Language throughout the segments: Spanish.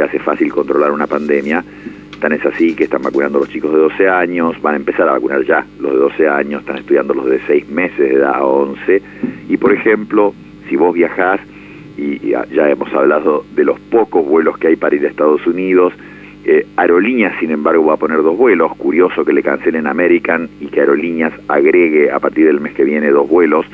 te hace fácil controlar una pandemia. Tan es así que están vacunando los chicos de 12 años, van a empezar a vacunar ya los de 12 años, están estudiando los de 6 meses de edad a 11. Y por ejemplo, si vos viajás, y ya hemos hablado de los pocos vuelos que hay para ir a Estados Unidos, eh, Aerolíneas, sin embargo, va a poner dos vuelos. Curioso que le cancelen American y que Aerolíneas agregue a partir del mes que viene dos vuelos.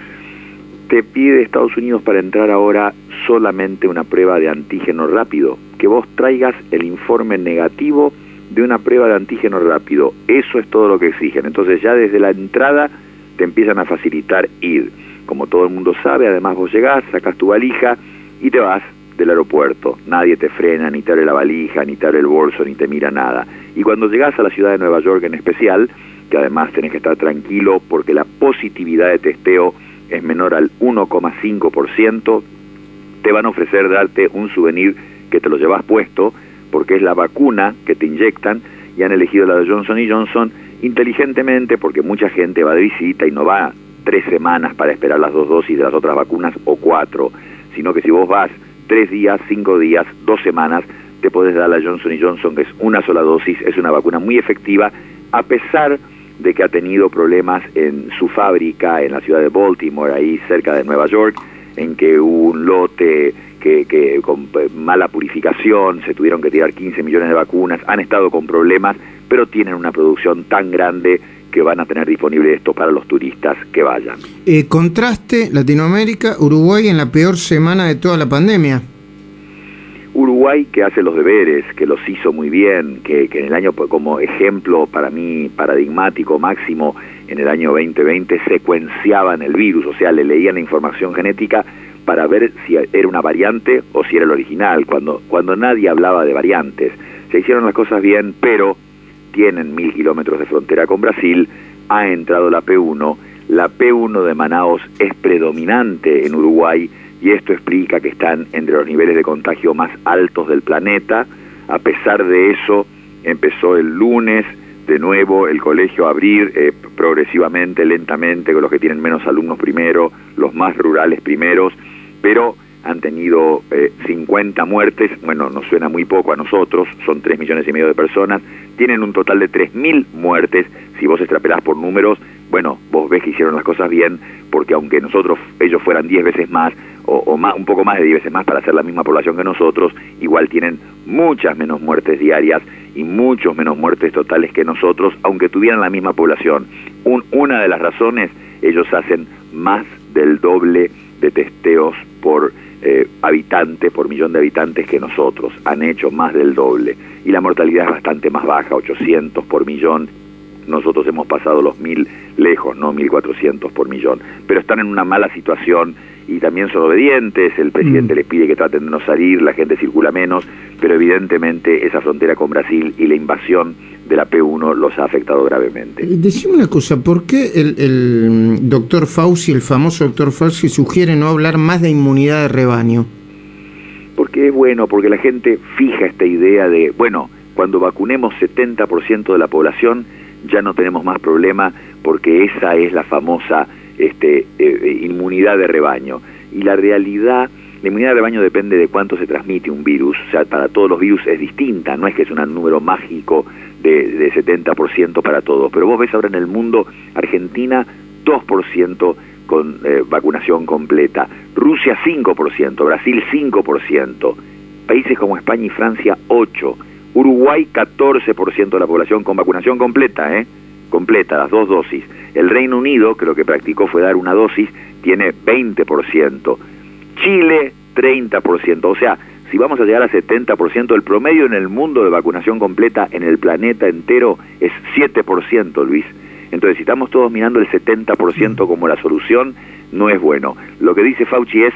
Te pide Estados Unidos para entrar ahora solamente una prueba de antígeno rápido. Que vos traigas el informe negativo de una prueba de antígeno rápido. Eso es todo lo que exigen. Entonces ya desde la entrada te empiezan a facilitar ir. Como todo el mundo sabe, además vos llegás, sacas tu valija y te vas del aeropuerto. Nadie te frena, ni te abre la valija, ni te abre el bolso, ni te mira nada. Y cuando llegas a la ciudad de Nueva York en especial, que además tenés que estar tranquilo porque la positividad de testeo es menor al 1,5%, te van a ofrecer darte un souvenir que te lo llevas puesto porque es la vacuna que te inyectan y han elegido la de Johnson y Johnson inteligentemente porque mucha gente va de visita y no va tres semanas para esperar las dos dosis de las otras vacunas o cuatro, sino que si vos vas tres días, cinco días, dos semanas, te podés dar la Johnson Johnson, que es una sola dosis, es una vacuna muy efectiva, a pesar de que ha tenido problemas en su fábrica en la ciudad de Baltimore, ahí cerca de Nueva York, en que hubo un lote que, que con mala purificación, se tuvieron que tirar 15 millones de vacunas, han estado con problemas, pero tienen una producción tan grande que van a tener disponible esto para los turistas que vayan. Eh, contraste Latinoamérica, Uruguay en la peor semana de toda la pandemia. Uruguay que hace los deberes, que los hizo muy bien, que, en el año como ejemplo para mí paradigmático máximo en el año 2020 secuenciaban el virus, o sea, le leían la información genética para ver si era una variante o si era el original, cuando, cuando nadie hablaba de variantes. Se hicieron las cosas bien, pero tienen mil kilómetros de frontera con Brasil, ha entrado la P1. La P1 de Manaos es predominante en Uruguay y esto explica que están entre los niveles de contagio más altos del planeta. A pesar de eso, empezó el lunes de nuevo el colegio a abrir eh, progresivamente, lentamente, con los que tienen menos alumnos primero, los más rurales primeros, pero han tenido 50 eh, muertes, bueno, nos suena muy poco a nosotros, son 3 millones y medio de personas, tienen un total de 3.000 muertes, si vos extrapelás por números, bueno, vos ves que hicieron las cosas bien, porque aunque nosotros, ellos fueran 10 veces más, o, más, un poco más de 10 veces más para ser la misma población que nosotros, igual tienen muchas menos muertes diarias y muchos menos muertes totales que nosotros, aunque tuvieran la misma población. una de las razones, ellos hacen más del doble de testeos por eh, habitantes por millón de habitantes que nosotros, han hecho más del doble. Y la mortalidad es bastante más baja, 800 por millón. Nosotros hemos pasado los mil lejos, no 1400 por millón. Pero están en una mala situación y también son obedientes, el presidente mm. les pide que traten de no salir, la gente circula menos, pero evidentemente esa frontera con Brasil y la invasión de la P1 los ha afectado gravemente. Decime una cosa, ¿por qué el, el mm, doctor Fauci, el famoso doctor Fauci, sugiere no hablar más de inmunidad de rebaño? Porque es bueno, porque la gente fija esta idea de, bueno, cuando vacunemos 70% de la población ya no tenemos más problema porque esa es la famosa este, eh, eh, inmunidad de rebaño. Y la realidad, la inmunidad de rebaño depende de cuánto se transmite un virus. O sea, para todos los virus es distinta, no es que es un número mágico de, de 70% para todos. Pero vos ves ahora en el mundo, Argentina 2% con eh, vacunación completa, Rusia 5%, Brasil 5%, países como España y Francia 8%, Uruguay 14% de la población con vacunación completa, ¿eh? completa, las dos dosis. El Reino Unido, que lo que practicó fue dar una dosis, tiene 20%. Chile, 30%. O sea, si vamos a llegar a 70%, el promedio en el mundo de vacunación completa en el planeta entero es 7%, Luis. Entonces, si estamos todos mirando el 70% como la solución, no es bueno. Lo que dice Fauci es,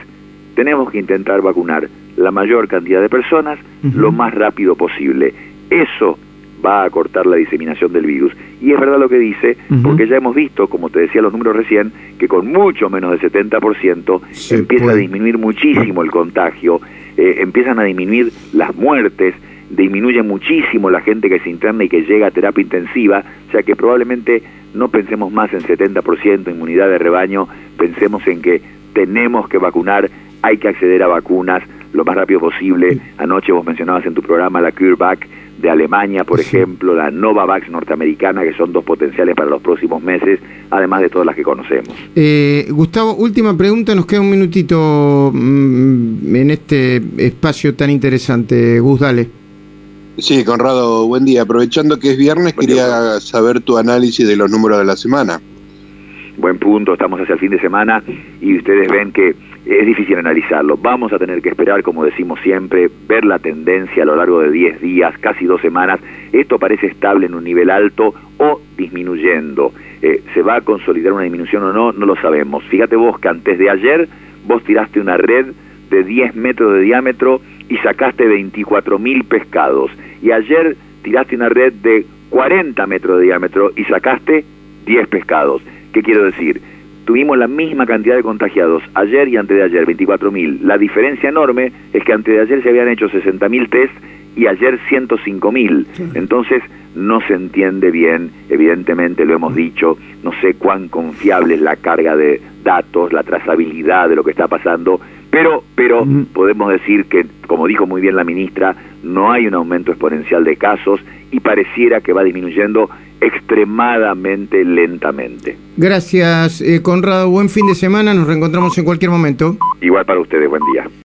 tenemos que intentar vacunar la mayor cantidad de personas lo más rápido posible. Eso va a cortar la diseminación del virus. Y es verdad lo que dice, porque ya hemos visto, como te decía los números recién, que con mucho menos del 70% empieza a disminuir muchísimo el contagio, eh, empiezan a disminuir las muertes, disminuye muchísimo la gente que se interna y que llega a terapia intensiva, o sea que probablemente no pensemos más en 70% inmunidad de rebaño, pensemos en que tenemos que vacunar, hay que acceder a vacunas, lo más rápido posible. Anoche vos mencionabas en tu programa la CureVac de Alemania, por ejemplo, la Novavax norteamericana, que son dos potenciales para los próximos meses, además de todas las que conocemos. Eh, Gustavo, última pregunta, nos queda un minutito mm, en este espacio tan interesante. Gus, dale. Sí, Conrado, buen día. Aprovechando que es viernes, Buen quería día. saber tu análisis de los números de la semana. Buen punto, estamos hacia el fin de semana y ustedes ven que es difícil analizarlo. Vamos a tener que esperar, como decimos siempre, ver la tendencia a lo largo de 10 días, casi dos semanas. Esto parece estable en un nivel alto o disminuyendo. Eh, ¿Se va a consolidar una disminución o no? No lo sabemos. Fíjate vos que antes de ayer vos tiraste una red de 10 metros de diámetro y sacaste 24 mil pescados. Y ayer tiraste una red de 40 metros de diámetro y sacaste 10 pescados. ¿Qué quiero decir? Tuvimos la misma cantidad de contagiados ayer y antes de ayer, 24 mil. La diferencia enorme es que antes de ayer se habían hecho 60 mil test y ayer 105 mil. Entonces no se entiende bien, evidentemente lo hemos dicho, no sé cuán confiable es la carga de datos, la trazabilidad de lo que está pasando, pero, pero Mm. podemos decir que, como dijo muy bien la ministra, no hay un aumento exponencial de casos y pareciera que va disminuyendo extremadamente lentamente. Gracias, eh, Conrado. Buen fin de semana. Nos reencontramos en cualquier momento. Igual para ustedes, buen día.